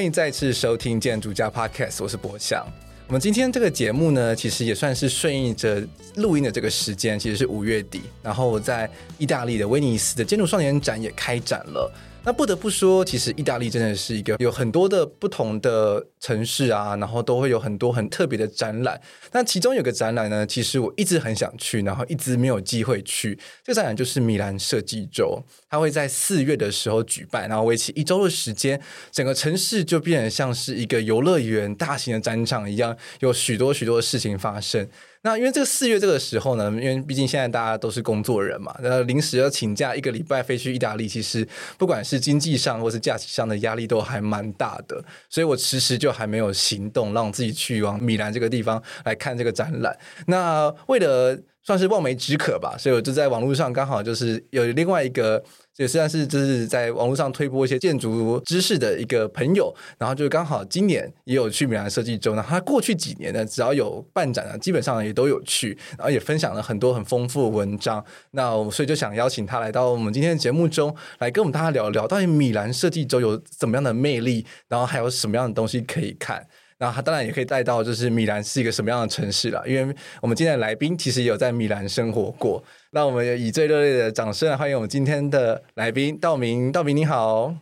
欢迎再次收听建筑家 Podcast，我是博翔。我们今天这个节目呢，其实也算是顺应着录音的这个时间，其实是五月底，然后我在意大利的威尼斯的建筑双年展也开展了。那不得不说，其实意大利真的是一个有很多的不同的城市啊，然后都会有很多很特别的展览。那其中有个展览呢，其实我一直很想去，然后一直没有机会去。这个展览就是米兰设计周，它会在四月的时候举办，然后为期一周的时间，整个城市就变得像是一个游乐园、大型的展场一样，有许多许多的事情发生。那因为这个四月这个时候呢，因为毕竟现在大家都是工作人嘛，那临时要请假一个礼拜飞去意大利，其实不管是经济上或是假期上的压力都还蛮大的，所以我迟迟就还没有行动，让自己去往米兰这个地方来看这个展览。那为了算是望梅止渴吧，所以我就在网络上刚好就是有另外一个。也算是就是在网络上推播一些建筑知识的一个朋友，然后就刚好今年也有去米兰设计周，那他过去几年呢，只要有办展啊，基本上也都有去，然后也分享了很多很丰富的文章。那我所以就想邀请他来到我们今天的节目中，来跟我们大家聊聊，到底米兰设计周有怎么样的魅力，然后还有什么样的东西可以看。然后他当然也可以带到，就是米兰是一个什么样的城市了，因为我们今天的来宾其实也有在米兰生活过。那我们以最热烈的掌声来欢迎我们今天的来宾道明。道明你好，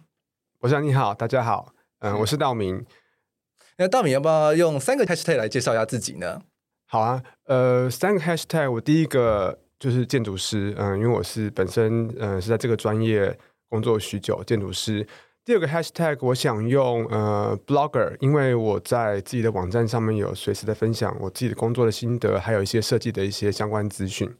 我想你好，大家好，嗯，我是道明。那道明要不要用三个 hashtag 来介绍一下自己呢？好啊，呃，三个 hashtag，我第一个就是建筑师，嗯，因为我是本身嗯、呃、是在这个专业工作许久，建筑师。第二个 hashtag 我想用呃 blogger，因为我在自己的网站上面有随时的分享我自己的工作的心得，还有一些设计的一些相关资讯。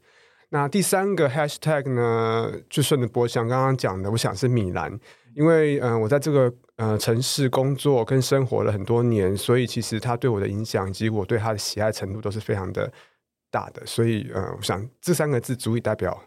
那第三个 hashtag 呢，就顺着博翔刚刚讲的，我想是米兰，因为嗯、我在这个呃城市工作跟生活了很多年，所以其实它对我的影响以及我对它的喜爱程度都是非常的大的，所以呃我想这三个字足以代表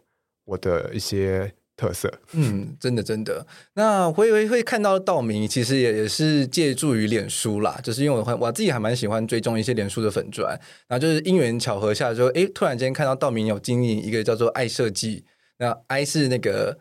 我的一些。特色，嗯，真的真的。那我也会会看到道明，其实也也是借助于脸书啦，就是因为我我自己还蛮喜欢追踪一些脸书的粉钻，然后就是因缘巧合下就，哎，突然间看到道明有经营一个叫做爱设计，那爱是那个。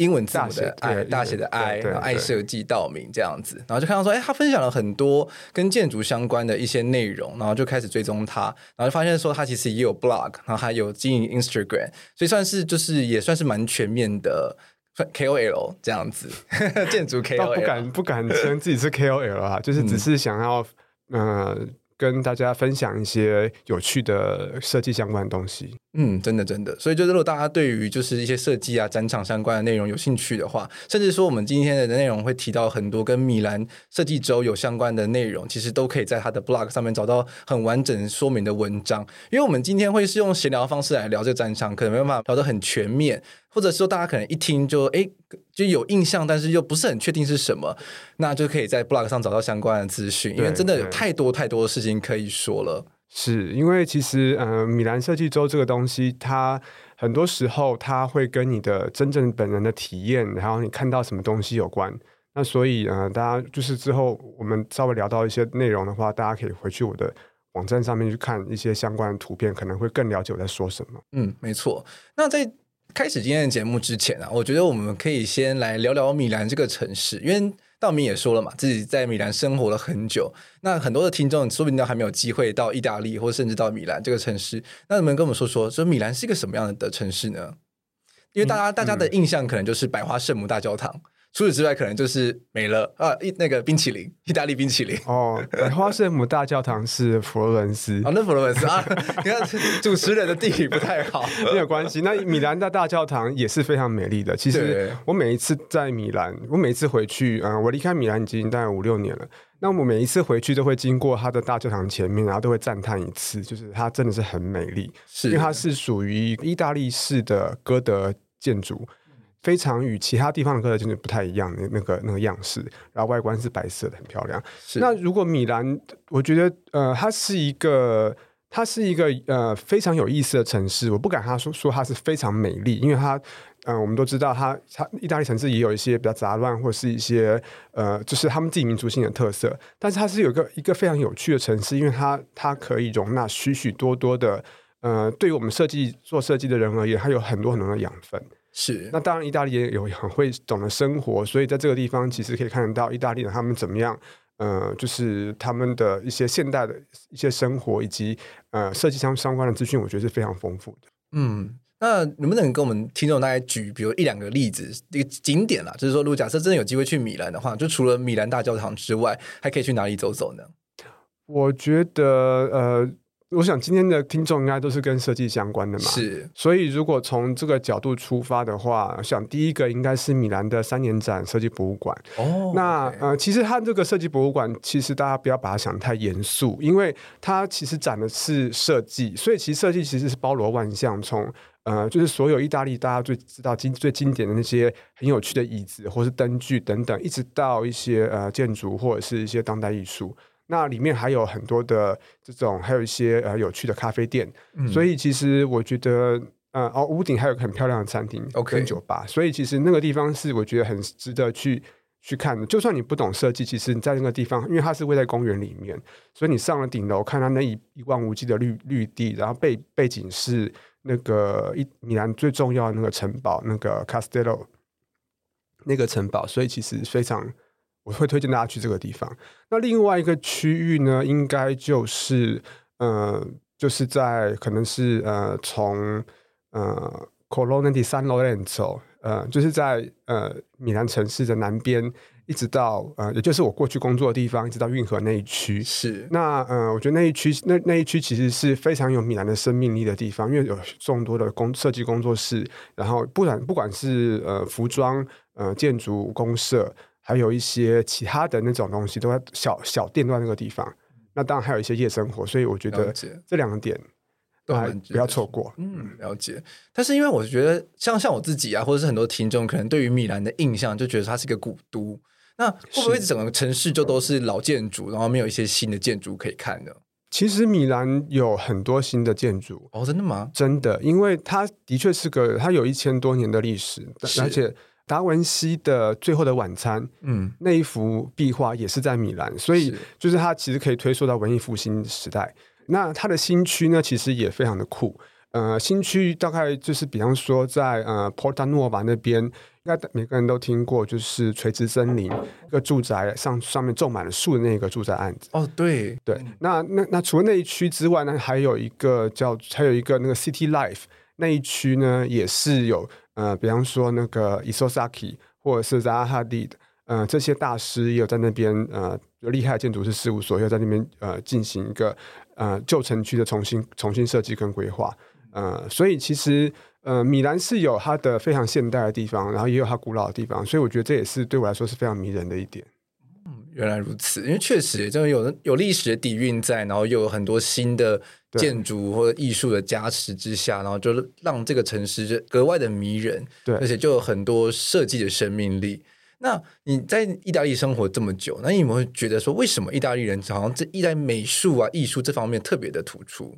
英文字母的爱，大写的 I，，然后爱设计道明这样子，然后就看到说，哎，他分享了很多跟建筑相关的一些内容，然后就开始追踪他，然后就发现说他其实也有 blog，然后还有经营 Instagram，所以算是就是也算是蛮全面的 KOL 这样子，建筑 KOL 不敢不敢称自己是 KOL 啊，就是只是想要嗯。呃跟大家分享一些有趣的设计相关的东西。嗯，真的真的，所以就是如果大家对于就是一些设计啊、展场相关的内容有兴趣的话，甚至说我们今天的内容会提到很多跟米兰设计周有相关的内容，其实都可以在他的 blog 上面找到很完整说明的文章。因为我们今天会是用闲聊方式来聊这个展场，可能没办法聊得很全面。或者说，大家可能一听就哎就有印象，但是又不是很确定是什么，那就可以在 blog 上找到相关的资讯，因为真的有太多太多的事情可以说了。是因为其实嗯、呃，米兰设计周这个东西，它很多时候它会跟你的真正本人的体验，然后你看到什么东西有关。那所以呃，大家就是之后我们稍微聊到一些内容的话，大家可以回去我的网站上面去看一些相关的图片，可能会更了解我在说什么。嗯，没错。那在开始今天的节目之前啊，我觉得我们可以先来聊聊米兰这个城市，因为道明也说了嘛，自己在米兰生活了很久。那很多的听众说不定都还没有机会到意大利，或甚至到米兰这个城市。那能不能跟我们说说，说米兰是一个什么样的城市呢？因为大家、嗯、大家的印象可能就是百花圣母大教堂，除此之外，可能就是没了啊！意那个冰淇淋，意大利冰淇淋哦。花圣母大教堂是佛罗伦斯哦，那佛罗伦斯啊，你看主持人的地理不太好，没有关系。那米兰的大教堂也是非常美丽的。其实我每一次在米兰，我每一次回去，嗯，我离开米兰已经大概五六年了。那我每一次回去都会经过它的大教堂前面，然后都会赞叹一次，就是它真的是很美丽，是因为它是属于意大利式的哥德建筑。非常与其他地方的歌德建筑不太一样的那个那个样式，然后外观是白色的，很漂亮。是那如果米兰，我觉得呃，它是一个，它是一个呃非常有意思的城市。我不敢他说说它是非常美丽，因为它嗯、呃，我们都知道它它意大利城市也有一些比较杂乱或是一些呃，就是他们自己民族性的特色。但是它是有一个一个非常有趣的城市，因为它它可以容纳许许多多的呃，对于我们设计做设计的人而言，它有很多很多的养分。是，那当然，意大利也有很会懂得生活，所以在这个地方其实可以看得到意大利人他们怎么样，呃，就是他们的一些现代的一些生活以及呃设计相相关的资讯，我觉得是非常丰富的。嗯，那能不能跟我们听众大概举，比如一两个例子，一个景点啦，就是说，如果假设真的有机会去米兰的话，就除了米兰大教堂之外，还可以去哪里走走呢？我觉得，呃。我想今天的听众应该都是跟设计相关的嘛，是。所以如果从这个角度出发的话，我想第一个应该是米兰的三年展设计博物馆。哦，那呃，其实它这个设计博物馆，其实大家不要把它想太严肃，因为它其实展的是设计，所以其实设计其实是包罗万象，从呃，就是所有意大利大家最知道经最经典的那些很有趣的椅子或是灯具等等，一直到一些呃建筑或者是一些当代艺术。那里面还有很多的这种，还有一些呃有趣的咖啡店，嗯、所以其实我觉得，呃，哦，屋顶还有个很漂亮的餐厅跟酒吧.所以其实那个地方是我觉得很值得去去看的。就算你不懂设计，其实你在那个地方，因为它是位在公园里面，所以你上了顶楼，看它那一一望无际的绿绿地，然后背背景是那个一米兰最重要的那个城堡，那个 Castello 那个城堡，所以其实非常。我会推荐大家去这个地方。那另外一个区域呢，应该就是呃，就是在可能是呃，从呃，Colonna di San Lorenzo，呃，就是在呃米兰城市的南边，一直到呃，也就是我过去工作的地方，一直到运河那一区。是。那呃，我觉得那一区那那一区其实是非常有米兰的生命力的地方，因为有众多的工设计工作室，然后不管不管是呃服装、呃建筑、公社。还有一些其他的那种东西，都在小小店都在那个地方。那当然还有一些夜生活，所以我觉得这两点都还不要错过。嗯，了解。但是因为我觉得，像像我自己啊，或者是很多听众，可能对于米兰的印象就觉得它是一个古都。那会不会整个城市就都是老建筑，然后没有一些新的建筑可以看呢？其实米兰有很多新的建筑哦，真的吗？真的，因为它的确是个，它有一千多年的历史，而且。达文西的《最后的晚餐》，嗯，那一幅壁画也是在米兰，所以就是它其实可以推溯到文艺复兴时代。那它的新区呢，其实也非常的酷。呃，新区大概就是比方说在呃 Porta Nuova 那边，应该每个人都听过，就是垂直森林一个住宅上上面种满了树的那个住宅案子。哦，对对。那那那除了那一区之外呢，还有一个叫还有一个那个 City Life 那一区呢，也是有。呃，比方说那个伊索萨基或者是 Zaha Hadid，呃，这些大师也有在那边，呃，有厉害的建筑师事务所，也有在那边呃进行一个呃旧城区的重新重新设计跟规划，呃，所以其实呃米兰是有它的非常现代的地方，然后也有它古老的地方，所以我觉得这也是对我来说是非常迷人的一点。嗯，原来如此，因为确实就有有历史的底蕴在，然后又有很多新的。建筑或者艺术的加持之下，然后就让这个城市就格外的迷人，对，而且就有很多设计的生命力。那你在意大利生活这么久，那你有没有觉得说，为什么意大利人好像这意大利美术啊、艺术这方面特别的突出？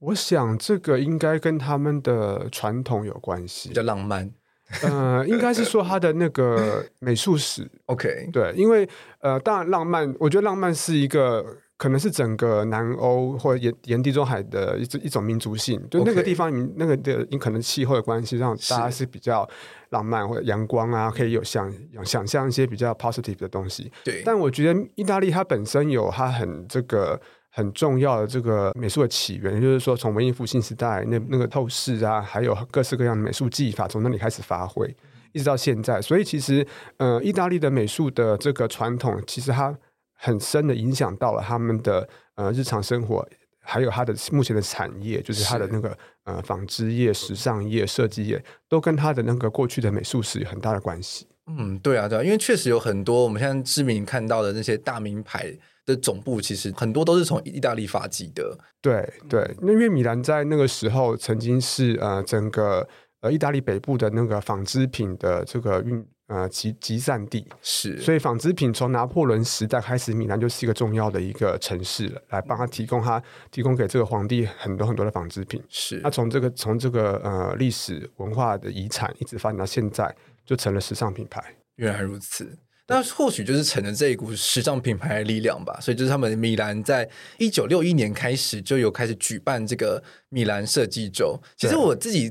我想这个应该跟他们的传统有关系，比较浪漫。呃，应该是说他的那个 美术史。OK，对，因为呃，当然浪漫，我觉得浪漫是一个。可能是整个南欧或者沿沿地中海的一一种民族性，就那个地方.那个的你可能气候的关系，让大家是比较浪漫或者阳光啊，可以有想有想象一些比较 positive 的东西。对，但我觉得意大利它本身有它很这个很重要的这个美术的起源，就是说从文艺复兴时代那那个透视啊，还有各式各样的美术技法从那里开始发挥。一直到现在。所以其实，呃，意大利的美术的这个传统，其实它很深的影响到了他们的呃日常生活，还有它的目前的产业，就是它的那个呃纺织业、时尚业、设计业，都跟它的那个过去的美术史有很大的关系。嗯，对啊，对啊，因为确实有很多我们现在知名看到的那些大名牌的总部，其实很多都是从意大利发迹的。对对，那因为米兰在那个时候曾经是呃整个呃意大利北部的那个纺织品的这个运呃集集散地，是，所以纺织品从拿破仑时代开始，米兰就是一个重要的一个城市了，来帮他提供他提供给这个皇帝很多很多的纺织品。是，那从这个从这个呃历史文化的遗产一直发展到现在。就成了时尚品牌。原来如此，那或许就是成了这一股时尚品牌的力量吧。所以就是他们米兰在一九六一年开始就有开始举办这个米兰设计周。其实我自己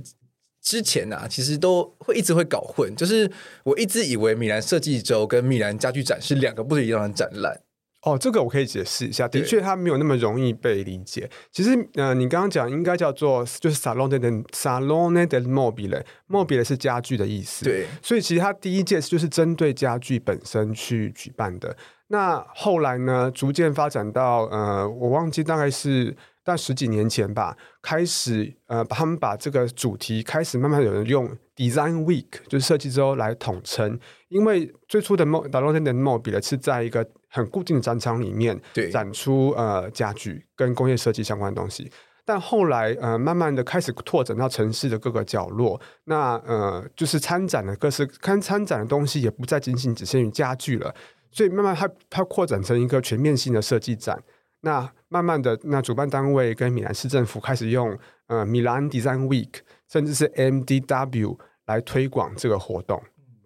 之前啊，其实都会一直会搞混，就是我一直以为米兰设计周跟米兰家具展是两个不一样的展览。哦，这个我可以解释一下。的确，它没有那么容易被理解。其实，呃，你刚刚讲应该叫做就是 Salone del Salone del Mobile，Mobile 是家具的意思。对，所以其实它第一届就是针对家具本身去举办的。那后来呢，逐渐发展到呃，我忘记大概是但十几年前吧，开始呃，把他们把这个主题开始慢慢有人用 Design Week，就是设计周来统称。因为最初的 mo salone del Mobile 是在一个很固定的展场里面展出呃家具跟工业设计相关的东西，但后来呃慢慢的开始拓展到城市的各个角落，那呃就是参展的各式看参展的东西也不再仅仅只限于家具了，所以慢慢它它扩展成一个全面性的设计展。那慢慢的，那主办单位跟米兰市政府开始用呃米兰 Design Week 甚至是 MDW 来推广这个活动。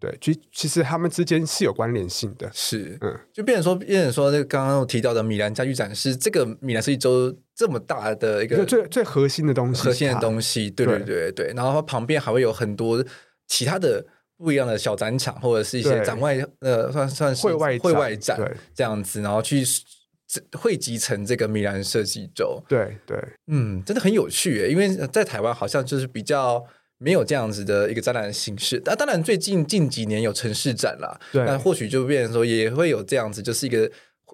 对，其其实他们之间是有关联性的，是，嗯，就变成说，变成说，那个刚刚我提到的米兰家具展是这个米兰设计周这么大的一个最最核心的东西，核心的东西，对对对对，然后它旁边还会有很多其他的不一样的小展场，或者是一些展外，呃，算算是会外会外展这样子，然后去汇集成这个米兰设计周，对对，嗯，真的很有趣耶，因为在台湾好像就是比较。没有这样子的一个展览的形式，那当然最近近几年有城市展啦，对，那或许就变成说也会有这样子，就是一个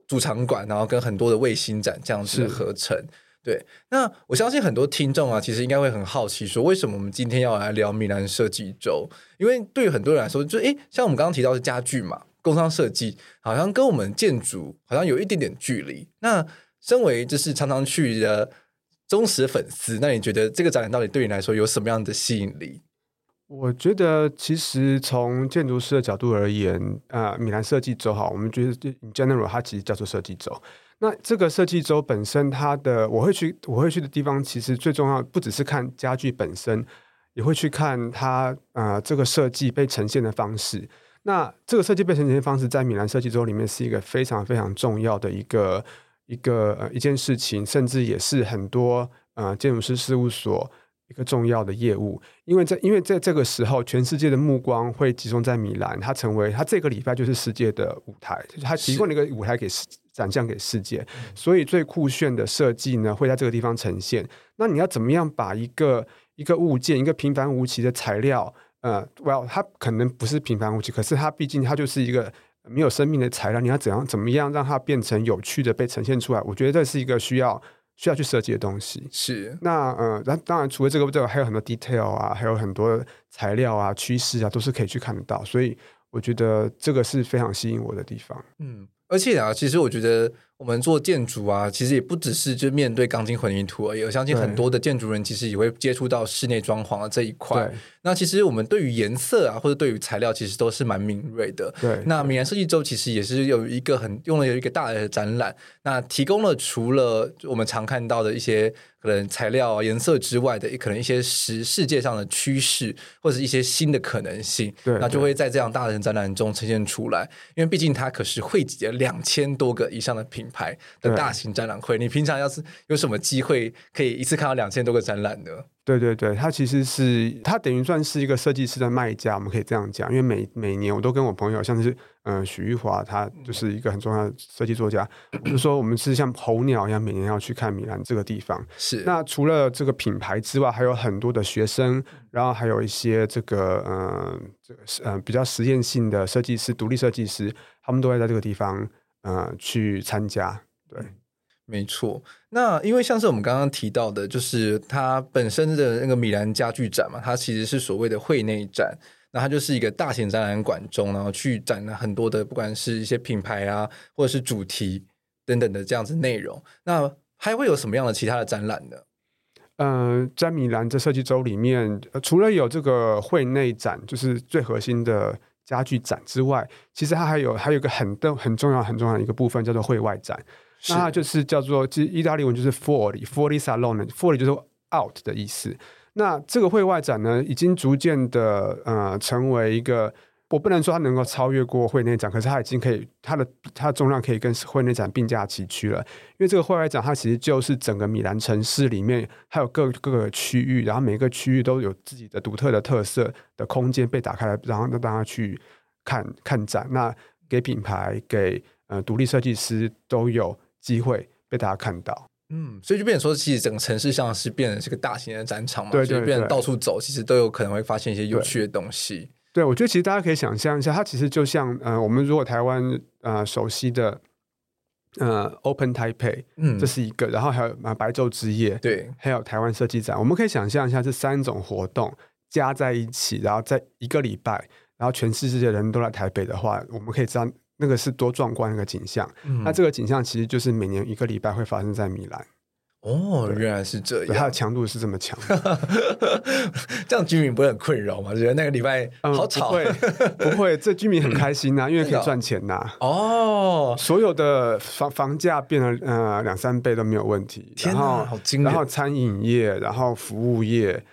主场馆，然后跟很多的卫星展这样子合成。对，那我相信很多听众啊，其实应该会很好奇，说为什么我们今天要来聊米兰设计周？因为对于很多人来说，就诶，像我们刚刚提到的家具嘛，工商设计好像跟我们建筑好像有一点点距离。那身为就是常常去的。忠实粉丝，那你觉得这个展览到底对你来说有什么样的吸引力？我觉得其实从建筑师的角度而言，啊、呃，米兰设计周哈，我们觉得 in general 它其实叫做设计周。那这个设计周本身，它的我会去我会去的地方，其实最重要不只是看家具本身，也会去看它啊、呃、这个设计被呈现的方式。那这个设计被呈现的方式，在米兰设计周里面是一个非常非常重要的一个。一个呃一件事情，甚至也是很多呃建筑师事务所一个重要的业务，因为在因为在这个时候，全世界的目光会集中在米兰，它成为它这个礼拜就是世界的舞台，就是它提供了一个舞台给世展现给世界，所以最酷炫的设计呢会在这个地方呈现。那你要怎么样把一个一个物件，一个平凡无奇的材料，呃，well，它可能不是平凡无奇，可是它毕竟它就是一个。没有生命的材料，你要怎样怎么样让它变成有趣的被呈现出来？我觉得这是一个需要需要去设计的东西。是那呃，那当然除了这个之外，还有很多 detail 啊，还有很多材料啊、趋势啊，都是可以去看得到。所以我觉得这个是非常吸引我的地方。嗯，而且啊，其实我觉得。我们做建筑啊，其实也不只是就面对钢筋混凝土而已。我相信很多的建筑人其实也会接触到室内装潢的这一块。那其实我们对于颜色啊，或者对于材料，其实都是蛮敏锐的。对。那米兰设计周其实也是有一个很用了有一个大的展览，那提供了除了我们常看到的一些可能材料啊、颜色之外的，可能一些世世界上的趋势或者是一些新的可能性。对。那就会在这样大的展览中呈现出来，因为毕竟它可是汇集了两千多个以上的品。牌的大型展览会。你平常要是有什么机会可以一次看到两千多个展览的？对对对，它其实是它等于算是一个设计师的卖家，我们可以这样讲。因为每每年我都跟我朋友，像是嗯许玉华，他就是一个很重要的设计作家，就是说我们是像候鸟一样，每年要去看米兰这个地方。是。那除了这个品牌之外，还有很多的学生，然后还有一些这个嗯这个嗯比较实验性的设计师、独立设计师，他们都会在这个地方嗯去参加。对。没错，那因为像是我们刚刚提到的，就是它本身的那个米兰家具展嘛，它其实是所谓的会内展，那它就是一个大型展览馆中，然后去展了很多的，不管是一些品牌啊，或者是主题等等的这样子内容。那还会有什么样的其他的展览呢？嗯、呃，在米兰这设计周里面，除了有这个会内展，就是最核心的家具展之外，其实它还有还有一个很重很重要很重要的一个部分，叫做会外展。那它就是叫做，其实意大利文就是 fuori，fuori salone，fuori 就是 out 的意思。那这个会外展呢，已经逐渐的呃成为一个，我不能说它能够超越过会内展，可是它已经可以，它的它的重量可以跟会内展并驾齐驱了。因为这个会外展，它其实就是整个米兰城市里面，还有各各个区域，然后每个区域都有自己的独特的特色的空间被打开来，然后让大家去看看展。那给品牌，给呃独立设计师都有。机会被大家看到，嗯，所以就变成说，其实整个城市像是变成是个大型的展场嘛，对，对，对，就变成到处走，其实都有可能会发现一些有趣的东西。对，我觉得其实大家可以想象一下，它其实就像呃，我们如果台湾呃熟悉的呃 Open Taipei，嗯，这是一个，然后还有啊白昼之夜，对，还有台湾设计展，我们可以想象一下这三种活动加在一起，然后在一个礼拜，然后全世界的人都来台北的话，我们可以知道。那个是多壮观的一个景象，嗯，那这个景象其实就是每年一个礼拜会发生在米兰。哦，原来是这样，它的强度是这么强，这样居民不会很困扰吗？觉得那个礼拜好吵？嗯、不会，不会，这居民很开心呐，因为可以赚钱呐。哦，所有的房房价变了呃两三倍都没有问题。天哪，好惊人！然后餐饮业，然后服务业。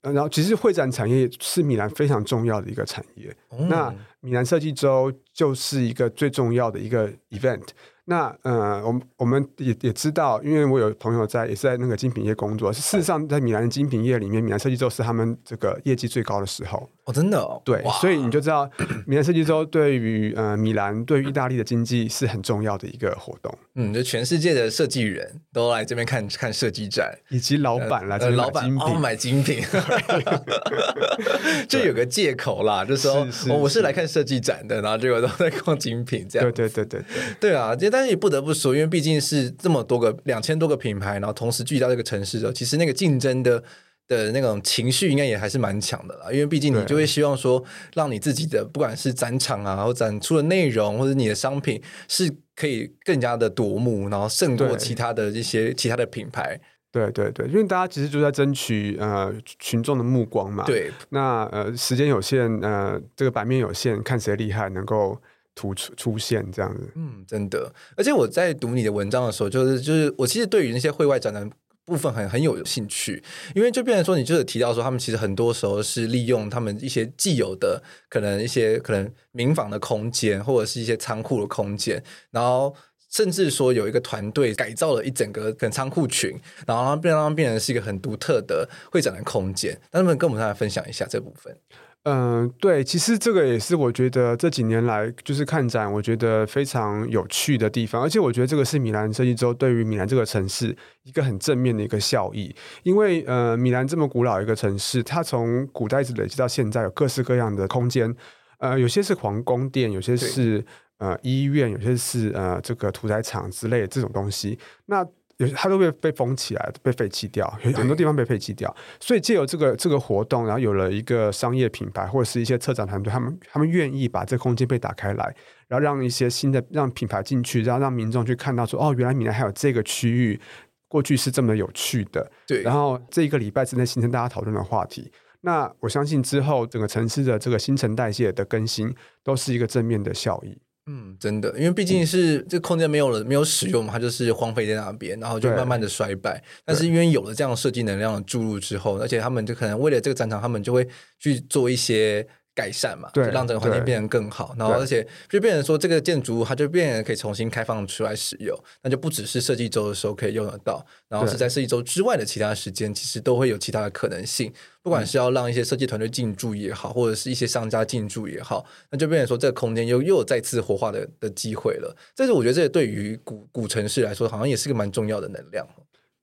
然后，其实会展产业是米兰非常重要的一个产业。嗯、那米兰设计周就是一个最重要的一个 event。那呃，我们我们也也知道，因为我有朋友在，也是在那个精品业工作。事实上，在米兰的精品业里面，米兰设计周是他们这个业绩最高的时候。哦，真的哦。对，所以你就知道，米兰设计周对于呃米兰对于意大利的经济是很重要的一个活动。嗯，就全世界的设计人都来这边看看设计展，以及老板来这边买精品，呃、老板哦买精品，就有个借口啦，就说我是来看设计展的，然后结果都在逛精品，这样。对对对对对，对啊，但是也不得不说，因为毕竟是这么多个两千多个品牌，然后同时聚集到这个城市的时候，其实那个竞争的的那种情绪应该也还是蛮强的啦。因为毕竟你就会希望说，让你自己的不管是展场啊，或展出的内容，或者你的商品是可以更加的夺目，然后胜过其他的一些其他的品牌。对对对，因为大家其实就在争取呃群众的目光嘛。对，那呃时间有限，呃这个版面有限，看谁厉害，能够。出出现这样子，嗯，真的。而且我在读你的文章的时候，就是就是我其实对于那些会外展的部分很很有兴趣，因为就变成说，你就是提到说，他们其实很多时候是利用他们一些既有的可能一些可能民房的空间，或者是一些仓库的空间，然后甚至说有一个团队改造了一整个可能仓库群，然后让变让变成是一个很独特的会展的空间。那能不能跟我们来分享一下这部分？嗯、呃，对，其实这个也是我觉得这几年来就是看展，我觉得非常有趣的地方。而且我觉得这个是米兰设计周对于米兰这个城市一个很正面的一个效益。因为呃，米兰这么古老一个城市，它从古代一直累积到现在，有各式各样的空间。呃，有些是皇宫殿，有些是呃医院，有些是呃这个屠宰场之类的这种东西。那有它都被被封起来，被废弃掉，有很多地方被废弃掉。所以借由这个这个活动，然后有了一个商业品牌或者是一些策展团队，他们他们愿意把这个空间被打开来，然后让一些新的让品牌进去，然后让民众去看到说，哦，原来米兰还有这个区域，过去是这么有趣的。对。然后这一个礼拜之内形成大家讨论的话题。那我相信之后整个城市的这个新陈代谢的更新，都是一个正面的效益。嗯，真的，因为毕竟是这个空间没有了，没有使用嘛，它就是荒废在那边，然后就慢慢的衰败。但是因为有了这样设计能量的注入之后，而且他们就可能为了这个战场，他们就会去做一些改善嘛，对，就让整个环境变得更好。然后而且就变成说，这个建筑物它就变成可以重新开放出来使用，那就不只是设计周的时候可以用得到，然后是在设计周之外的其他时间，其实都会有其他的可能性。不管是要让一些设计团队进驻也好，或者是一些商家进驻也好，那就变成说这个空间又又有再次活化的的机会了。这是我觉得这对于古古城市来说，好像也是个蛮重要的能量。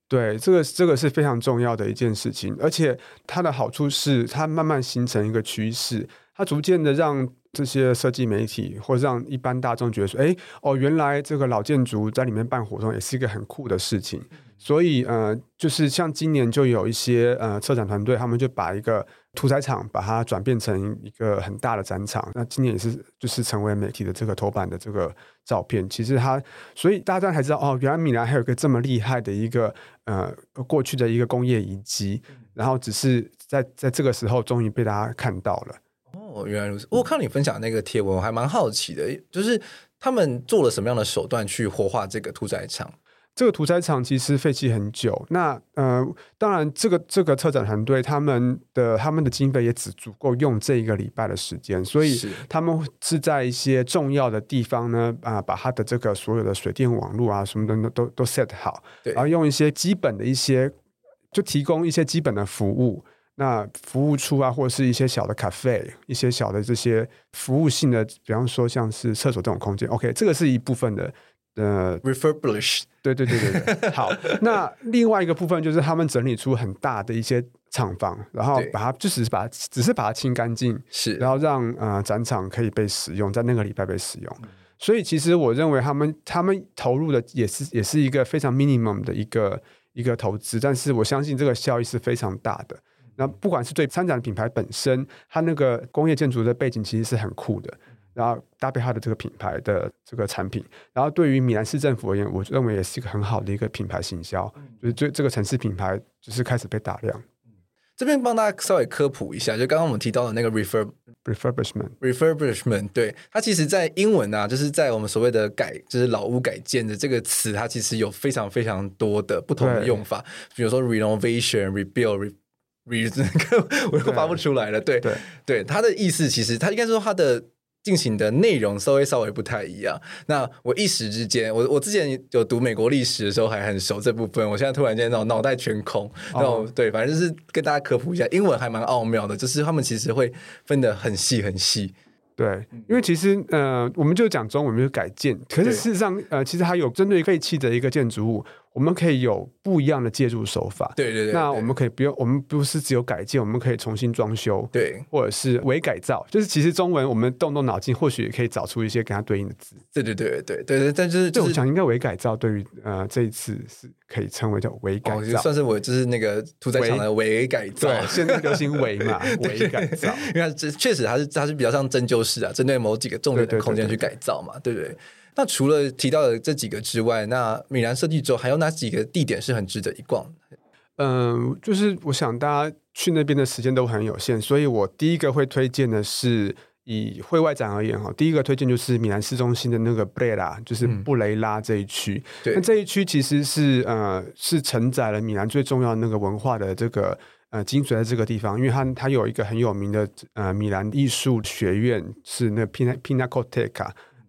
对，这个这个是非常重要的一件事情，而且它的好处是，它慢慢形成一个趋势，它逐渐的让这些设计媒体或者让一般大众觉得说，哎，哦，原来这个老建筑在里面办活动也是一个很酷的事情。所以，呃，就是像今年就有一些呃策展团队，他们就把一个屠宰场把它转变成一个很大的展场。那今年也是就是成为媒体的这个头版的这个照片。其实它，所以大家才知道哦，原来米兰还有一个这么厉害的一个呃过去的一个工业遗迹。然后只是在在这个时候终于被大家看到了。哦，原来如此。我看你分享那个贴文，我还蛮好奇的，就是他们做了什么样的手段去活化这个屠宰场？这个屠宰场其实废弃很久，那呃，当然这个这个策展团队他们的他们的经费也只足够用这一个礼拜的时间，所以他们是在一些重要的地方呢啊、呃，把他的这个所有的水电网络啊什么的都都 set 好，对，然后用一些基本的一些就提供一些基本的服务，那服务处啊或者是一些小的 cafe，一些小的这些服务性的，比方说像是厕所这种空间，OK，这个是一部分的。呃，refurbish，对对对对对，好。那另外一个部分就是他们整理出很大的一些厂房，然后把它就只是把它只是把它清干净，是，然后让呃展场可以被使用，在那个礼拜被使用。嗯、所以其实我认为他们他们投入的也是也是一个非常 minimum 的一个一个投资，但是我相信这个效益是非常大的。那不管是对参展品牌本身，它那个工业建筑的背景其实是很酷的。然后搭配它的这个品牌的这个产品，然后对于米兰市政府而言，我认为也是一个很好的一个品牌行销，就是这这个城市品牌就是开始被打量。这边帮大家稍微科普一下，就刚刚我们提到的那个 refurb refurbishment refurbishment，对，它其实在英文啊，就是在我们所谓的改，就是老屋改建的这个词，它其实有非常非常多的不同的用法，比如说 renovation、rebuild、re re 这个 我又发不出来了，对对对，他的意思其实他应该说他的。进行的内容稍微稍微不太一样。那我一时之间，我我之前有读美国历史的时候还很熟这部分，我现在突然间那种脑袋全空。那种、oh. 对，反正就是跟大家科普一下，英文还蛮奥妙的，就是他们其实会分得很细很细。对，因为其实呃，我们就讲中文就是改建，可是事实上呃，其实还有针对废弃的一个建筑物。我们可以有不一样的介入手法。对对对。那我们可以不用，我们不是只有改建，我们可以重新装修。对。或者是微改造，就是其实中文我们动动脑筋，或许也可以找出一些跟它对应的字。对对对对对对。但是，就我想应该微改造对于呃这一次是可以称为叫微改造，算是我就是那个屠宰场的微改造。对，现在流行微嘛，微改造。因为这确实它是它是比较像针灸式啊，针对某几个重点的空间去改造嘛，对不对？那除了提到的这几个之外，那米兰设计周还有哪几个地点是很值得一逛？嗯、呃，就是我想大家去那边的时间都很有限，所以我第一个会推荐的是以会外展而言哈，第一个推荐就是米兰市中心的那个布雷拉，就是布雷拉这一区。嗯、那这一区其实是呃是承载了米兰最重要的那个文化的这个呃精髓在这个地方，因为它它有一个很有名的呃米兰艺术学院，是那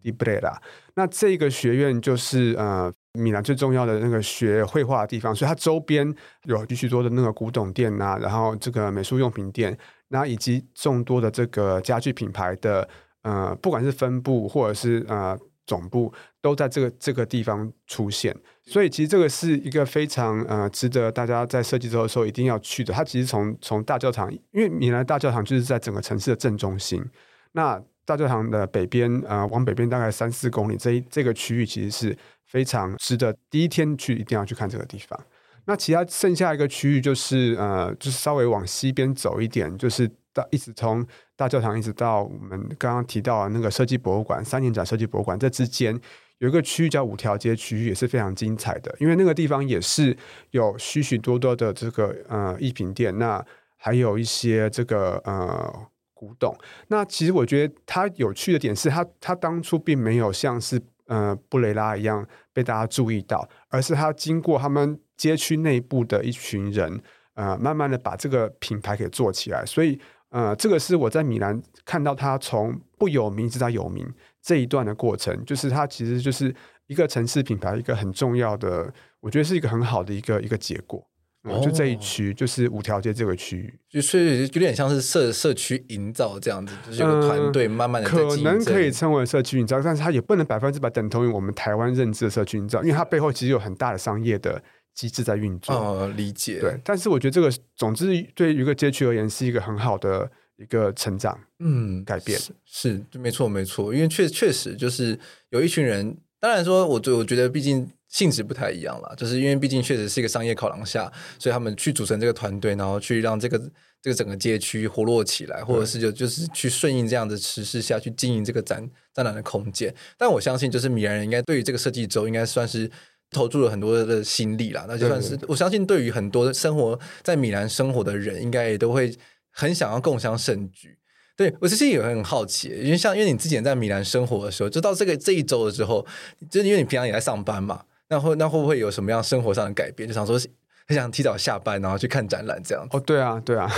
Pina Pinacoteca di Brera。那这个学院就是呃米兰最重要的那个学绘画的地方，所以它周边有许许多的那个古董店呐、然后这个美术用品店，那以及众多的这个家具品牌的呃，不管是分部或者是呃总部，都在这个这个地方出现。所以其实这个是一个非常呃值得大家在设计周的时候一定要去的。它其实从从大教堂，因为米兰大教堂就是在整个城市的正中心，那。大教堂的北边，呃，往北边大概三四公里，这一这个区域其实是非常值得第一天去一定要去看这个地方。那其他剩下一个区域就是，呃，就是稍微往西边走一点，就是到一直从大教堂一直到我们刚刚提到的那个设计博物馆三年展设计博物馆，这之间有一个区域叫五条街区域，也是非常精彩的，因为那个地方也是有许许多多的这个呃艺品店，那还有一些这个呃。古董，那其实我觉得它有趣的点是它，它当初并没有像是呃布雷拉一样被大家注意到，而是它经过他们街区内部的一群人，呃，慢慢的把这个品牌给做起来。所以，呃，这个是我在米兰看到它从不有名直到有名这一段的过程，就是它其实就是一个城市品牌一个很重要的，我觉得是一个很好的一个一个结果。嗯、就这一区，就是五条街这个区域，就是有点像是社社区营造这样子，就是有个团队慢慢的、嗯、可能可以称为社区营造，但是它也不能百分之百等同于我们台湾认知的社区营造，因为它背后其实有很大的商业的机制在运作。哦，理解。对，但是我觉得这个，总之对于一个街区而言，是一个很好的一个成长，嗯，改变是，是没错没错，因为确确实就是有一群人，当然说，我我觉得毕竟。性质不太一样了，就是因为毕竟确实是一个商业考量下，所以他们去组成这个团队，然后去让这个这个整个街区活络起来，或者是就就是去顺应这样的时势下去经营这个展展览的空间。但我相信，就是米兰人应该对于这个设计周应该算是投注了很多的心力啦。那就算是我相信，对于很多生活在米兰生活的人，应该也都会很想要共享盛举。对，我其实也很好奇，因为像因为你之前在米兰生活的时候，就到这个这一周的时候，就是因为你平常也在上班嘛。那会那会不会有什么样生活上的改变？就想说很想提早下班，然后去看展览这样。哦，对啊，对啊，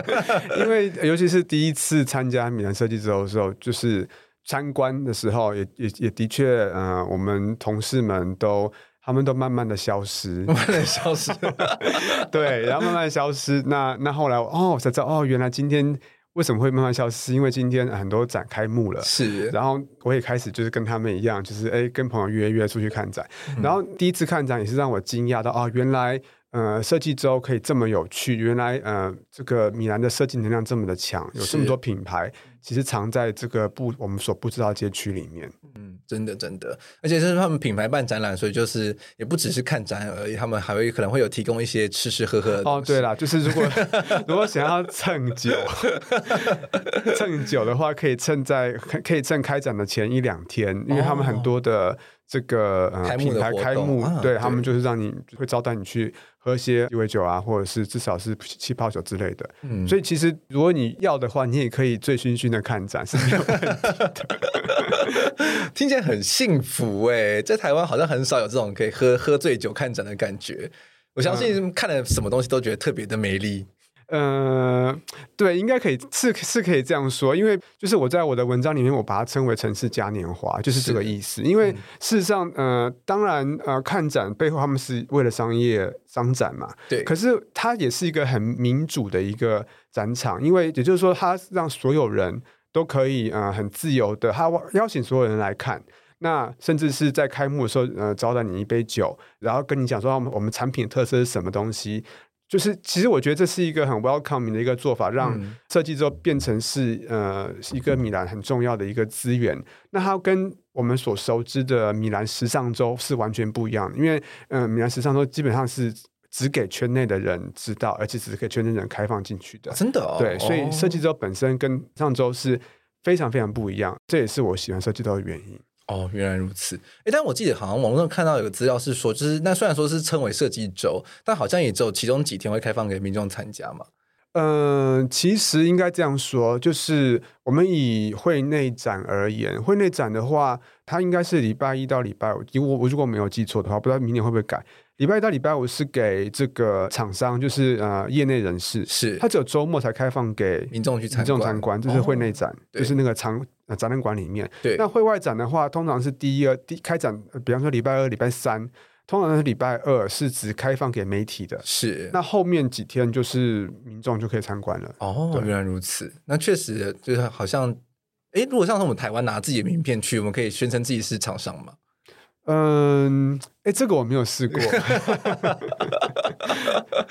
因为尤其是第一次参加米兰设计周的时候，就是参观的时候也，也也也的确，嗯、呃，我们同事们都他们都慢慢的消失，慢慢的消失，对，然后慢慢消失。那那后来哦，我才知道哦，原来今天。为什么会慢慢消失？因为今天很多展开幕了，是。然后我也开始就是跟他们一样，就是哎，跟朋友约约出去看展。嗯、然后第一次看展也是让我惊讶到，哦，原来呃设计周可以这么有趣，原来呃这个米兰的设计能量这么的强，有这么多品牌。其实藏在这个不我们所不知道街区里面，嗯，真的真的，而且是他们品牌办展览，所以就是也不只是看展而已，他们还会可能会有提供一些吃吃喝喝的。哦，对了，就是如果 如果想要蹭酒，蹭酒的话，可以蹭在可以蹭开展的前一两天，因为他们很多的。这个呃品牌开幕，啊、对他们就是让你会招待你去喝些鸡尾酒啊，或者是至少是气泡酒之类的。嗯，所以其实如果你要的话，你也可以醉醺醺的看展是没有问题的。听起来很幸福哎，在台湾好像很少有这种可以喝喝醉酒看展的感觉。我相信看了什么东西都觉得特别的美丽。呃，对，应该可以是是可以这样说，因为就是我在我的文章里面，我把它称为城市嘉年华，就是这个意思。因为事实上，呃，当然，呃，看展背后他们是为了商业商展嘛，对。可是它也是一个很民主的一个展场，因为也就是说，它让所有人都可以呃很自由的，他邀请所有人来看，那甚至是在开幕的时候，呃，招待你一杯酒，然后跟你讲说我们我们产品特色是什么东西。就是，其实我觉得这是一个很 welcoming 的一个做法，让设计周变成是呃一个米兰很重要的一个资源。那它跟我们所熟知的米兰时尚周是完全不一样的，因为嗯、呃，米兰时尚周基本上是只给圈内的人知道，而且只给圈内人开放进去的。真的哦？对，所以设计周本身跟上周是非常非常不一样，这也是我喜欢设计周的原因。哦，原来如此。哎，但我记得好像网络上看到有个资料是说，就是那虽然说是称为设计周，但好像也只有其中几天会开放给民众参加嘛。嗯、呃，其实应该这样说，就是我们以会内展而言，会内展的话，它应该是礼拜一到礼拜五。因为我如果没有记错的话，不知道明年会不会改。礼拜一到礼拜五是给这个厂商，就是呃业内人士，是它只有周末才开放给民众去参观，民众参观，这是会内展，哦、就是那个场呃展览馆里面。对，那会外展的话，通常是第一个第开展，比方说礼拜二、礼拜三，通常是礼拜二是只开放给媒体的，是。那后面几天就是民众就可以参观了。哦，原来如此。那确实就是好像，哎，如果像是我们台湾拿自己的名片去，我们可以宣称自己是厂商吗？嗯，哎，这个我没有试过，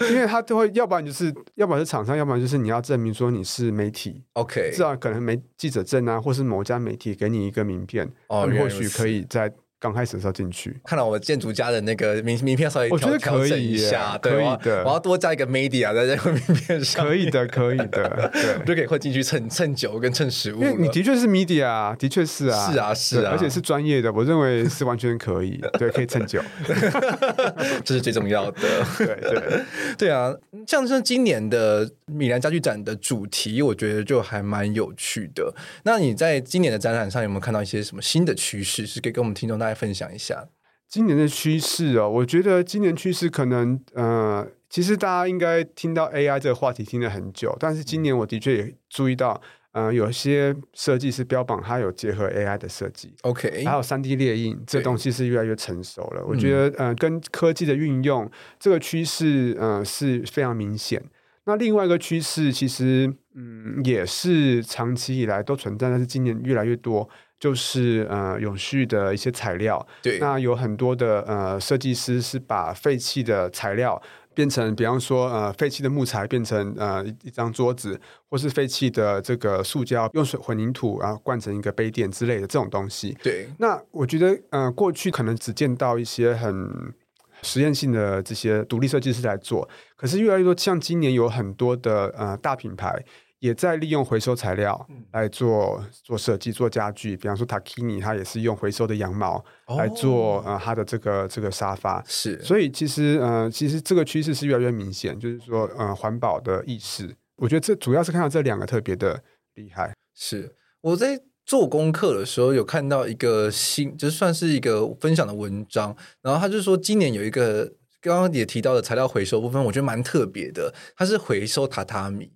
因为他都会，要不然就是，要不然是厂商，要不然就是你要证明说你是媒体，OK，至少可能没记者证啊，或是某家媒体给你一个名片，哦，或许可以在。刚开始的时候进去，看到我建筑家的那个名名片稍微调，我觉得可以一下，可以的。我要多加一个 media 在这个名片上，可以的，可以的，对，就可以会进去蹭蹭酒跟蹭食物。因为你的确是 media，的确是啊，是啊，是啊，而且是专业的，我认为是完全可以，对，可以蹭酒，这是最重要的。对对 对啊，像像今年的米兰家具展的主题，我觉得就还蛮有趣的。那你在今年的展览上有没有看到一些什么新的趋势，是可以跟我们听众大家分享一下？今年的趋势哦，我觉得今年趋势可能呃，其实大家应该听到 AI 这个话题听了很久，但是今年我的确也注意到。呃，有些设计师标榜它有结合 AI 的设计，OK，还有三 D 列印，这东西是越来越成熟了。我觉得，呃，跟科技的运用这个趋势，呃，是非常明显。那另外一个趋势，其实，嗯，也是长期以来都存在，但是今年越来越多，就是呃，永续的一些材料。对，那有很多的呃设计师是把废弃的材料。变成，比方说，呃，废弃的木材变成呃一一张桌子，或是废弃的这个塑胶，用水混凝土然后灌成一个杯垫之类的这种东西。对，那我觉得，呃，过去可能只见到一些很实验性的这些独立设计师来做，可是越来越多，像今年有很多的呃大品牌。也在利用回收材料来做做设计、做家具，比方说 Takini，它也是用回收的羊毛来做、哦、呃它的这个这个沙发。是，所以其实呃其实这个趋势是越来越明显，就是说呃环保的意识，我觉得这主要是看到这两个特别的厉害。是我在做功课的时候有看到一个新，就算是一个分享的文章，然后他就说今年有一个刚刚也提到的材料回收部分，我觉得蛮特别的，它是回收榻榻米。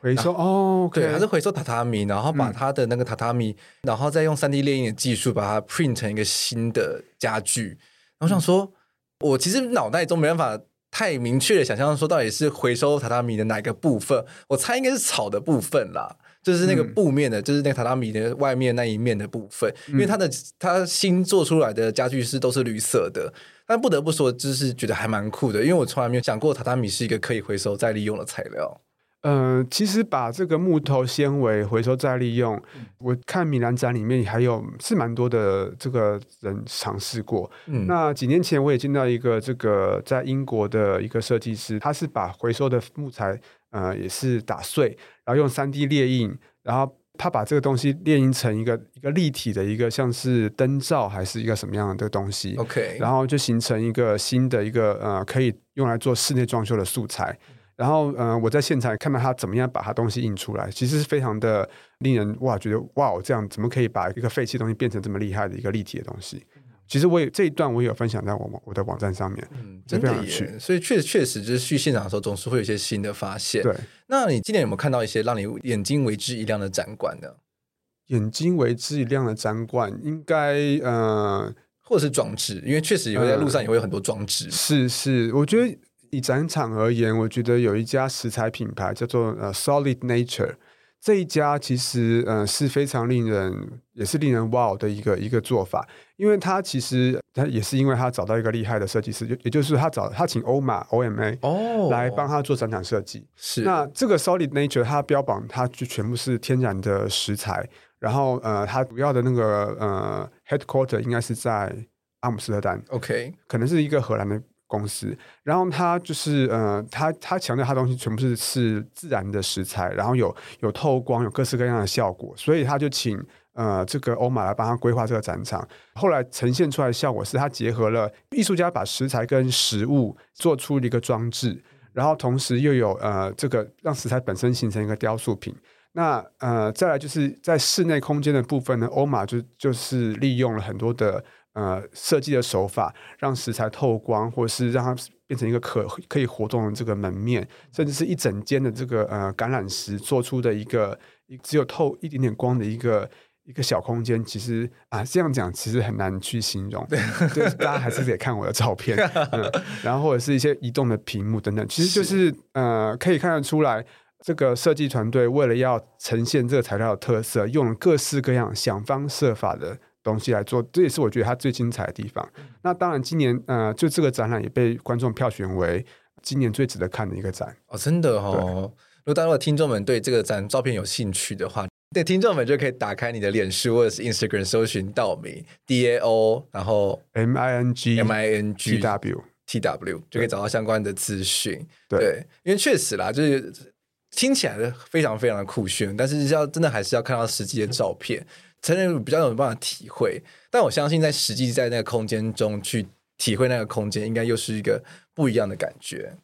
回收哦，对，还是回收榻榻米，然后把它的那个榻榻米，嗯、然后再用三 D 列印的技术把它 print 成一个新的家具。然后我想说，我其实脑袋中没办法太明确的想象说到底是回收榻榻米的哪个部分。我猜应该是草的部分啦，就是那个布面的，嗯、就是那个榻榻米的外面那一面的部分。因为它的它新做出来的家具是都是绿色的，但不得不说，就是觉得还蛮酷的，因为我从来没有想过榻榻米是一个可以回收再利用的材料。呃，其实把这个木头纤维回收再利用，嗯、我看米兰展里面还有是蛮多的这个人尝试过。嗯，那几年前我也见到一个这个在英国的一个设计师，他是把回收的木材呃也是打碎，然后用三 D 列印，然后他把这个东西列印成一个一个立体的一个像是灯罩还是一个什么样的东西？OK，然后就形成一个新的一个呃可以用来做室内装修的素材。然后，呃，我在现场看到他怎么样把他东西印出来，其实是非常的令人哇，觉得哇，这样怎么可以把一个废弃东西变成这么厉害的一个立体的东西？其实我也这一段我也有分享在我我的网站上面，嗯，真的耶。所以确实确实就是去现场的时候总是会有一些新的发现。对，那你今年有没有看到一些让你眼睛为之一亮的展馆呢？眼睛为之一亮的展馆，应该呃，或者是装置，因为确实也会在路上也会有很多装置。呃、是是，我觉得。以展场而言，我觉得有一家食材品牌叫做呃 Solid Nature，这一家其实呃是非常令人也是令人哇的一个一个做法，因为他其实他也是因为他找到一个厉害的设计师，就也就是他找他请欧玛 OMA 哦来帮他做展场设计。是那这个 Solid Nature 它标榜它就全部是天然的食材，然后呃它主要的那个呃 Headquarter 应该是在阿姆斯特丹，OK，可能是一个荷兰的。公司，然后他就是呃，他他强调他东西全部是是自然的食材，然后有有透光，有各式各样的效果，所以他就请呃这个欧马来帮他规划这个展场。后来呈现出来的效果是他结合了艺术家把食材跟食物做出了一个装置，然后同时又有呃这个让食材本身形成一个雕塑品。那呃再来就是在室内空间的部分呢，欧马就就是利用了很多的。呃，设计的手法让食材透光，或者是让它变成一个可可以活动的这个门面，甚至是一整间的这个呃橄榄石做出的一个只有透一点点光的一个一个小空间。其实啊，这样讲其实很难去形容，对，大家还是得看我的照片，嗯，然后或者是一些移动的屏幕等等，其实就是，是呃，可以看得出来，这个设计团队为了要呈现这个材料的特色，用了各式各样想方设法的。东西来做，这也是我觉得它最精彩的地方。那当然，今年呃，就这个展览也被观众票选为今年最值得看的一个展哦，真的哦。如果大家的听众们对这个展照片有兴趣的话，对听众们就可以打开你的脸书或者是 Instagram 搜寻道明 D A O，然后 M I N G M I N G W T W 就可以找到相关的资讯。对，对，因为确实啦，就是听起来非常非常的酷炫，但是要真的还是要看到实际的照片。才能比较有办法体会，但我相信在实际在那个空间中去体会那个空间，应该又是一个不一样的感觉。